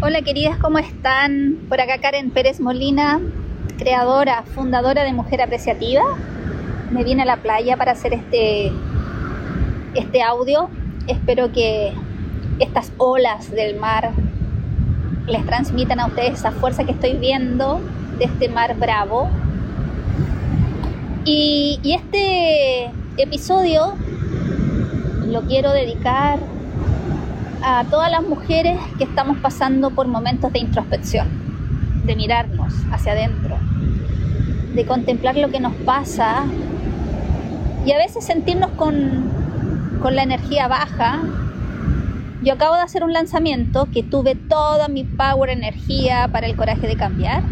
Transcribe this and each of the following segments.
Hola queridas, ¿cómo están? Por acá Karen Pérez Molina, creadora, fundadora de Mujer Apreciativa. Me vine a la playa para hacer este, este audio. Espero que estas olas del mar les transmitan a ustedes esa fuerza que estoy viendo de este mar bravo. Y, y este episodio lo quiero dedicar a todas las mujeres que estamos pasando por momentos de introspección, de mirarnos hacia adentro, de contemplar lo que nos pasa y a veces sentirnos con, con la energía baja. Yo acabo de hacer un lanzamiento que tuve toda mi power, energía para el coraje de cambiar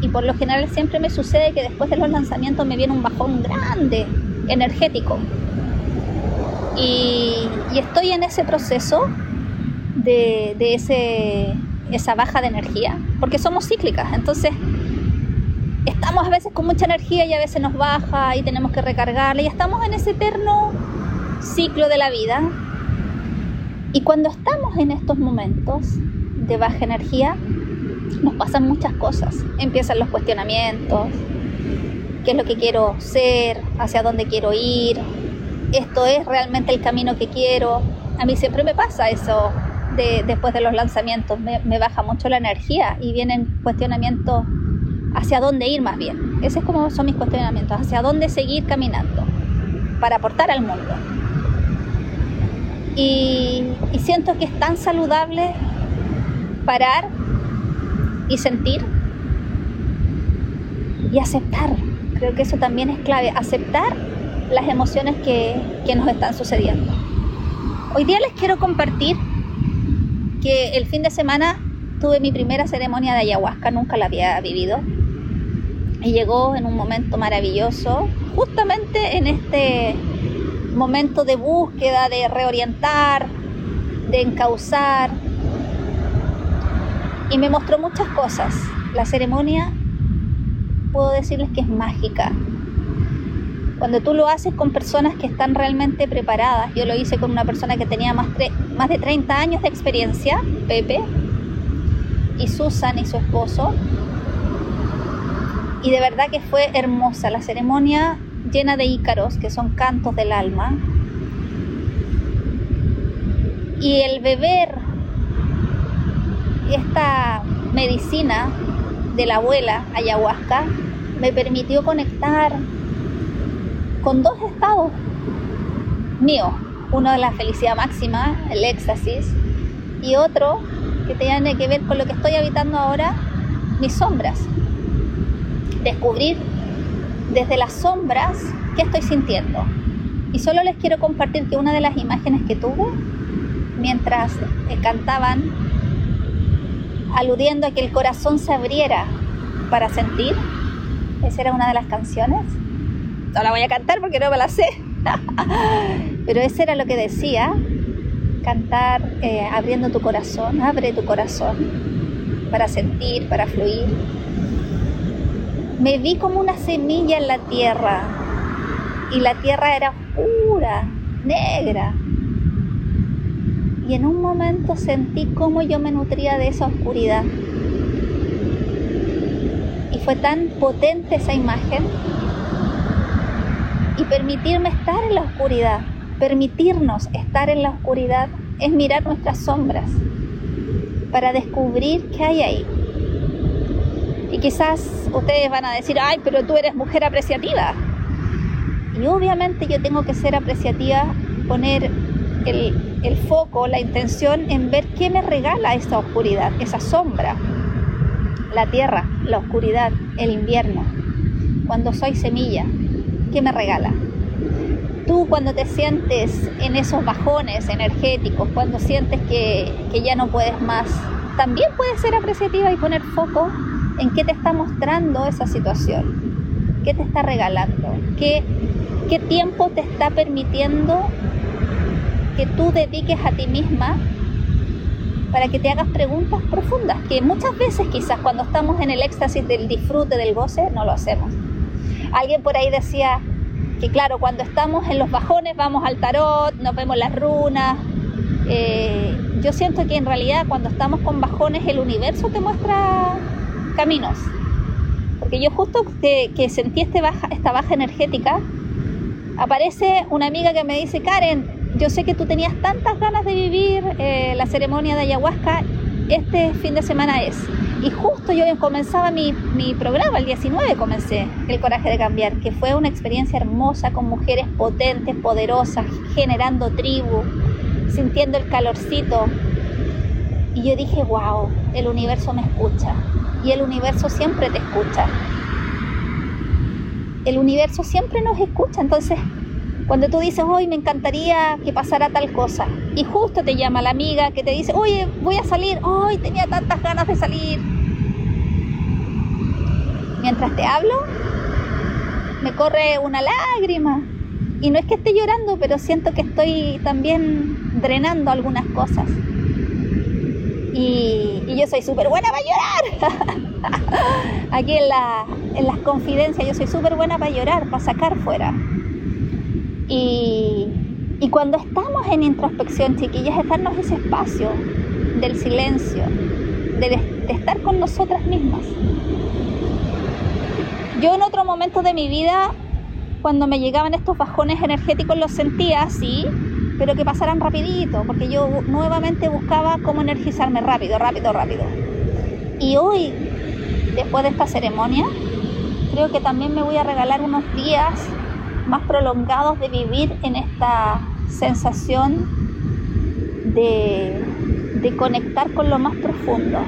y por lo general siempre me sucede que después de los lanzamientos me viene un bajón grande, energético. Y, y estoy en ese proceso de, ese, esa baja de energía, porque somos cíclicas, entonces estamos a veces con mucha energía y a veces nos baja y tenemos que recargarla y estamos en ese eterno ciclo de la vida. Y cuando estamos en estos momentos de baja energía, nos pasan muchas cosas. Empiezan los cuestionamientos, qué es lo que quiero ser, hacia dónde quiero ir, esto es realmente el camino que quiero. A mí siempre me pasa eso después de los lanzamientos. Me, baja mucho la energía y vienen cuestionamientos hacia dónde ir más bien. Ese es como son mis cuestionamientos, hacia dónde seguir caminando para aportar al mundo. Y, y siento que es tan saludable parar y sentir y aceptar. Creo que eso también es clave, aceptar las emociones que, que nos están sucediendo. Hoy día les quiero compartir que el fin de semana tuve mi primera ceremonia de ayahuasca, nunca la había vivido. Y llegó en un momento maravilloso, justamente en este momento de búsqueda, de reorientar, de encauzar. Y me mostró muchas cosas. La ceremonia, puedo decirles que es mágica. Cuando tú lo haces con personas que están realmente preparadas, yo lo hice con una persona que tenía más, más de 30 años de experiencia, Pepe, y Susan y su esposo. Y de verdad que fue hermosa la ceremonia llena de ícaros, que son cantos del alma. Y el beber esta medicina de la abuela ayahuasca me permitió conectar con dos estados míos. Uno de la felicidad máxima, el éxtasis, y otro que tiene que ver con lo que estoy habitando ahora, mis sombras. Descubrir desde las sombras qué estoy sintiendo. Y solo les quiero compartir que una de las imágenes que tuve mientras eh, cantaban, aludiendo a que el corazón se abriera para sentir, esa era una de las canciones, no la voy a cantar porque no me la sé. Pero eso era lo que decía, cantar eh, abriendo tu corazón, abre tu corazón para sentir, para fluir. Me vi como una semilla en la tierra y la tierra era oscura, negra. Y en un momento sentí cómo yo me nutría de esa oscuridad. Y fue tan potente esa imagen y permitirme estar en la oscuridad, permitirnos estar en la oscuridad es mirar nuestras sombras para descubrir qué hay ahí. Y quizás ustedes van a decir, ay, pero tú eres mujer apreciativa. Y obviamente yo tengo que ser apreciativa, poner el, foco, la intención en ver qué me regala esta oscuridad, esa sombra, la tierra, la oscuridad, el invierno, cuando soy semilla, ¿qué me regala? Tú cuando te sientes en esos bajones energéticos, cuando sientes que, ya no puedes más, también puedes ser apreciativa y poner foco en qué te está mostrando esa situación, qué te está regalando, qué, qué tiempo te está permitiendo que tú dediques a ti misma para que te hagas preguntas profundas, que muchas veces quizás cuando estamos en el éxtasis del disfrute, del goce, no lo hacemos. Alguien por ahí decía que claro, cuando estamos en los bajones vamos al tarot, nos vemos las runas, eh, yo siento que en realidad cuando estamos con bajones el universo te muestra caminos. Porque yo justo que, sentí este esta baja energética, aparece una amiga que me dice, Karen, yo sé que tú tenías tantas ganas de vivir eh, la ceremonia de ayahuasca, este fin de semana es. Y justo yo comenzaba mi, mi, programa, el 19 comencé El Coraje de Cambiar, que fue una experiencia hermosa con mujeres potentes, poderosas, generando tribu, sintiendo el calorcito. Y yo dije, wow, el universo me escucha. Y el universo siempre te escucha. El universo siempre nos escucha. Entonces, cuando tú dices, hoy me encantaría que pasara tal cosa, y justo te llama la amiga que te dice, oye, voy a salir, hoy tenía tantas ganas de salir. Mientras te hablo, me corre una lágrima. Y no es que esté llorando, pero siento que estoy también drenando algunas cosas. Y, yo soy súper buena para llorar. Aquí en, las confidencias yo soy súper buena para llorar, para sacar fuera. Y, cuando estamos en introspección, chiquillas, es darnos ese espacio del silencio, de, estar con nosotras mismas. Yo en otro momento de mi vida, cuando me llegaban estos bajones energéticos, los sentía así, pero que pasaran rapidito, porque yo nuevamente buscaba cómo energizarme rápido, rápido, rápido. Y hoy, después de esta ceremonia, creo que también me voy a regalar unos días más prolongados de vivir en esta sensación de, de conectar con lo más profundo.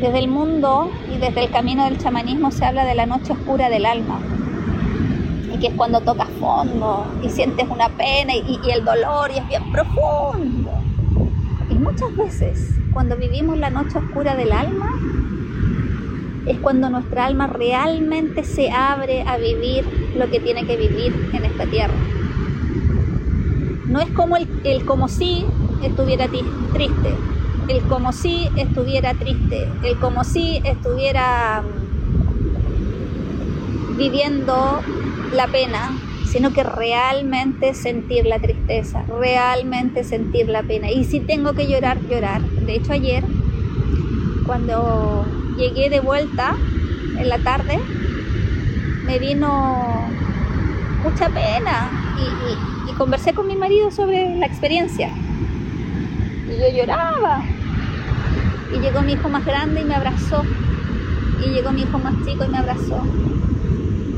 Desde el mundo y desde el camino del chamanismo se habla de la noche oscura del alma, y que es cuando tocas fondo y sientes una pena y, el dolor y es bien profundo. Y muchas veces cuando vivimos la noche oscura del alma es cuando nuestra alma realmente se abre a vivir lo que tiene que vivir en esta tierra. No es como el, como si estuviera triste, el como si estuviera triste, el como si estuviera mm, viviendo la pena, sino que realmente sentir la tristeza, realmente sentir la pena. Y si tengo que llorar, llorar. De hecho, ayer, cuando llegué de vuelta en la tarde, me vino mucha pena y, conversé con mi marido sobre la experiencia. Y yo lloraba. Y llegó mi hijo más grande y me abrazó. Y llegó mi hijo más chico y me abrazó.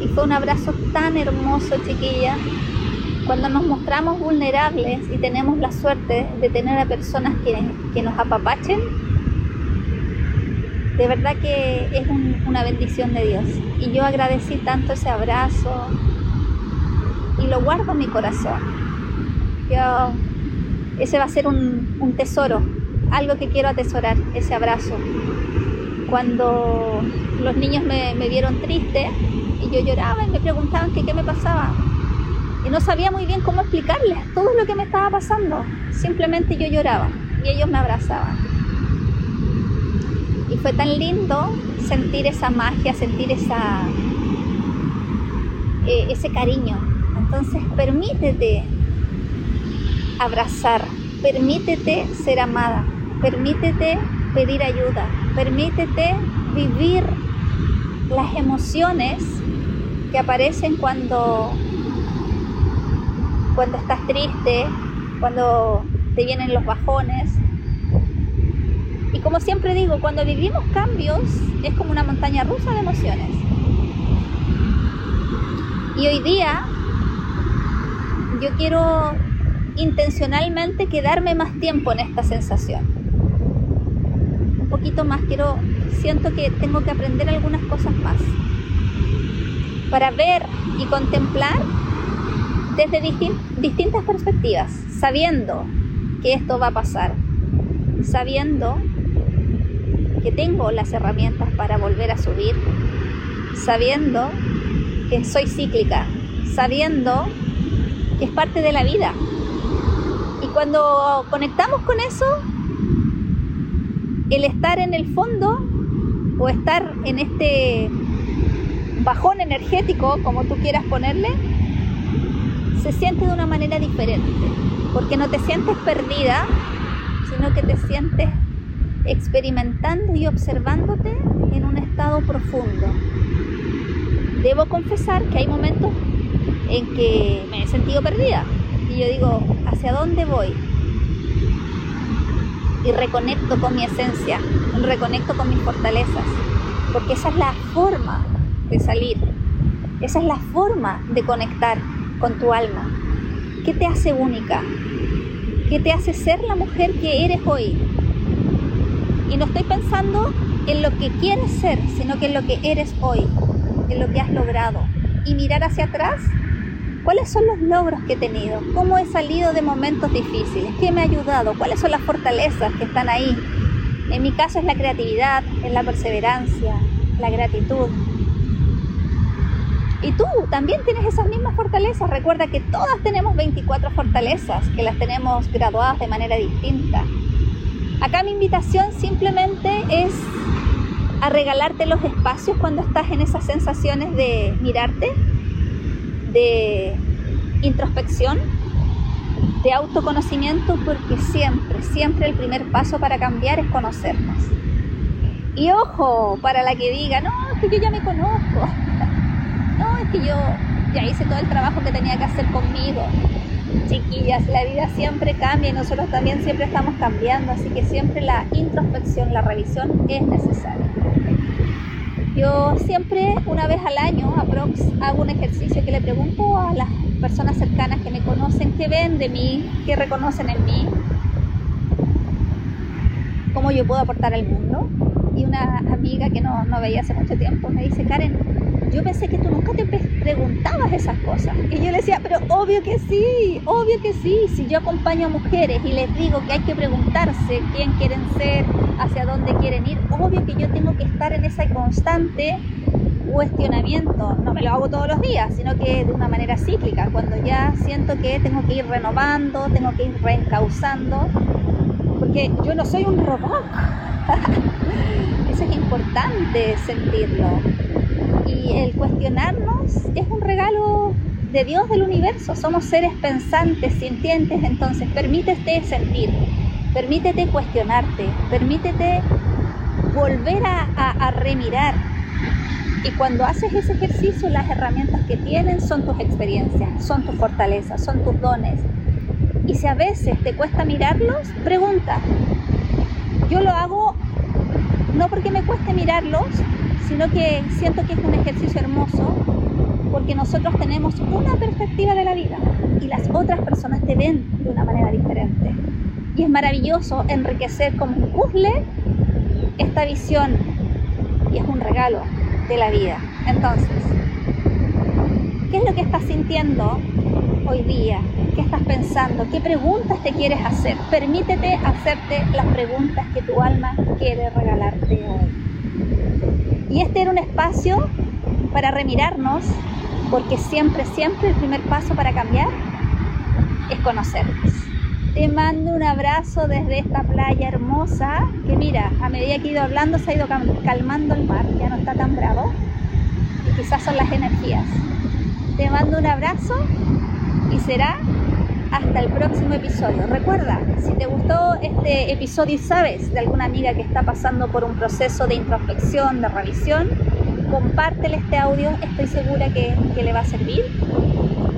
Y fue un abrazo tan hermoso, chiquilla. Cuando nos mostramos vulnerables y tenemos la suerte de tener a personas que, nos apapachen, de verdad que es una bendición de Dios. Y yo agradecí tanto ese abrazo y lo guardo en mi corazón. Yo, ese va a ser un, tesoro, algo que quiero atesorar, ese abrazo. Cuando los niños me, vieron triste y yo lloraba y me preguntaban que qué me pasaba, y no sabía muy bien cómo explicarles todo lo que me estaba pasando. Simplemente yo lloraba y ellos me abrazaban. Y fue tan lindo sentir esa magia, sentir esa, eh, ese cariño. Entonces permítete abrazar, permítete ser amada, permítete pedir ayuda, permítete vivir las emociones que aparecen cuando, cuando estás triste, cuando te vienen los bajones, y como siempre digo, cuando vivimos cambios es como una montaña rusa de emociones. Y hoy día yo quiero intencionalmente quedarme más tiempo en esta sensación. Poquito más, quiero, siento que tengo que aprender algunas cosas más. Para ver y contemplar desde distintas perspectivas, sabiendo que esto va a pasar, sabiendo que tengo las herramientas para volver a subir, sabiendo que soy cíclica, sabiendo que es parte de la vida. Y cuando conectamos con eso, el estar en el fondo o estar en este bajón energético, como tú quieras ponerle, se siente de una manera diferente. porque no te sientes perdida, sino que te sientes experimentando y observándote en un estado profundo. Debo confesar que hay momentos en que me he sentido perdida y yo digo, ¿hacia dónde voy? Y reconecto con mi esencia, reconecto con mis fortalezas, porque esa es la forma de salir, esa es la forma de conectar con tu alma. ¿Qué te hace única? ¿Qué te hace ser la mujer que eres hoy? Y no estoy pensando en lo que quieres ser, sino que en lo que eres hoy, en lo que has logrado. Y mirar hacia atrás, ¿cuáles son los logros que he tenido? ¿Cómo he salido de momentos difíciles? ¿Qué me ha ayudado? ¿Cuáles son las fortalezas que están ahí? En mi caso es la creatividad, es la perseverancia, la gratitud, y tú también tienes esas mismas fortalezas. Recuerda que todas tenemos 24 fortalezas, que las tenemos graduadas de manera distinta. Acá mi invitación simplemente es a regalarte los espacios cuando estás en esas sensaciones de mirarte, de introspección, de autoconocimiento, porque siempre, siempre el primer paso para cambiar es conocernos. Y ojo, para la que diga, no, es que yo ya me conozco no, es que yo ya hice todo el trabajo que tenía que hacer conmigo. Chiquillas, la vida siempre cambia y nosotros también siempre estamos cambiando, así que siempre la introspección, la revisión es necesaria. Yo siempre, una vez al año, aprox, hago un ejercicio que le pregunto a las personas cercanas que me conocen, qué ven de mí, qué reconocen en mí, cómo yo puedo aportar al mundo. Y una amiga que no, no veía hace mucho tiempo me dice, Karen, yo pensé que tú nunca te preguntabas esas cosas. Y yo le decía, pero obvio que sí, obvio que sí. Si yo acompaño a mujeres y les digo que hay que preguntarse quién quieren ser, hacia dónde quieren ir, obvio que yo tengo que estar en ese constante cuestionamiento. No me lo hago todos los días, sino que de una manera cíclica, cuando ya siento que tengo que ir renovando, tengo que ir reencauzando, porque yo no soy un robot. Eso es importante sentirlo y el cuestionarnos es un regalo de Dios del universo. Somos seres pensantes, sintientes, entonces permítete sentir, permítete cuestionarte, permítete volver a, remirar. Y cuando haces ese ejercicio, las herramientas que tienen son tus experiencias, son tus fortalezas, son tus dones. Y si a veces te cuesta mirarlos, pregunta. Yo lo hago no porque me cueste mirarlos, sino que siento que es un ejercicio hermoso porque nosotros tenemos una perspectiva de la vida y las otras personas te ven de una manera diferente. Y es maravilloso enriquecer como un puzzle esta visión y es un regalo de la vida. Entonces, ¿qué es lo que estás sintiendo hoy día? ¿Qué estás pensando? ¿Qué preguntas te quieres hacer? Permítete hacerte las preguntas que tu alma quiere regalarte hoy. Y este era un espacio para remirarnos, porque siempre, siempre el primer paso para cambiar es conocernos. Te mando un abrazo desde esta playa hermosa, que mira, a medida que he ido hablando se ha ido calmando el mar, ya no está tan bravo, y quizás son las energías. Te mando un abrazo y será hasta el próximo episodio. Recuerda, si te gustó este episodio y sabes de alguna amiga que está pasando por un proceso de introspección, de revisión, compártele este audio, estoy segura que, que le va a servir.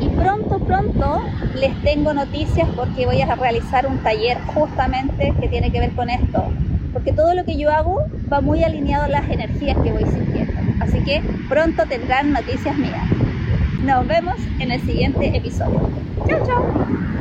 Y pronto, pronto les tengo noticias porque voy a realizar un taller justamente que tiene que ver con esto. Porque todo lo que yo hago va muy alineado a las energías que voy sintiendo. Así que pronto tendrán noticias mías. Nos vemos en el siguiente episodio. Chào chào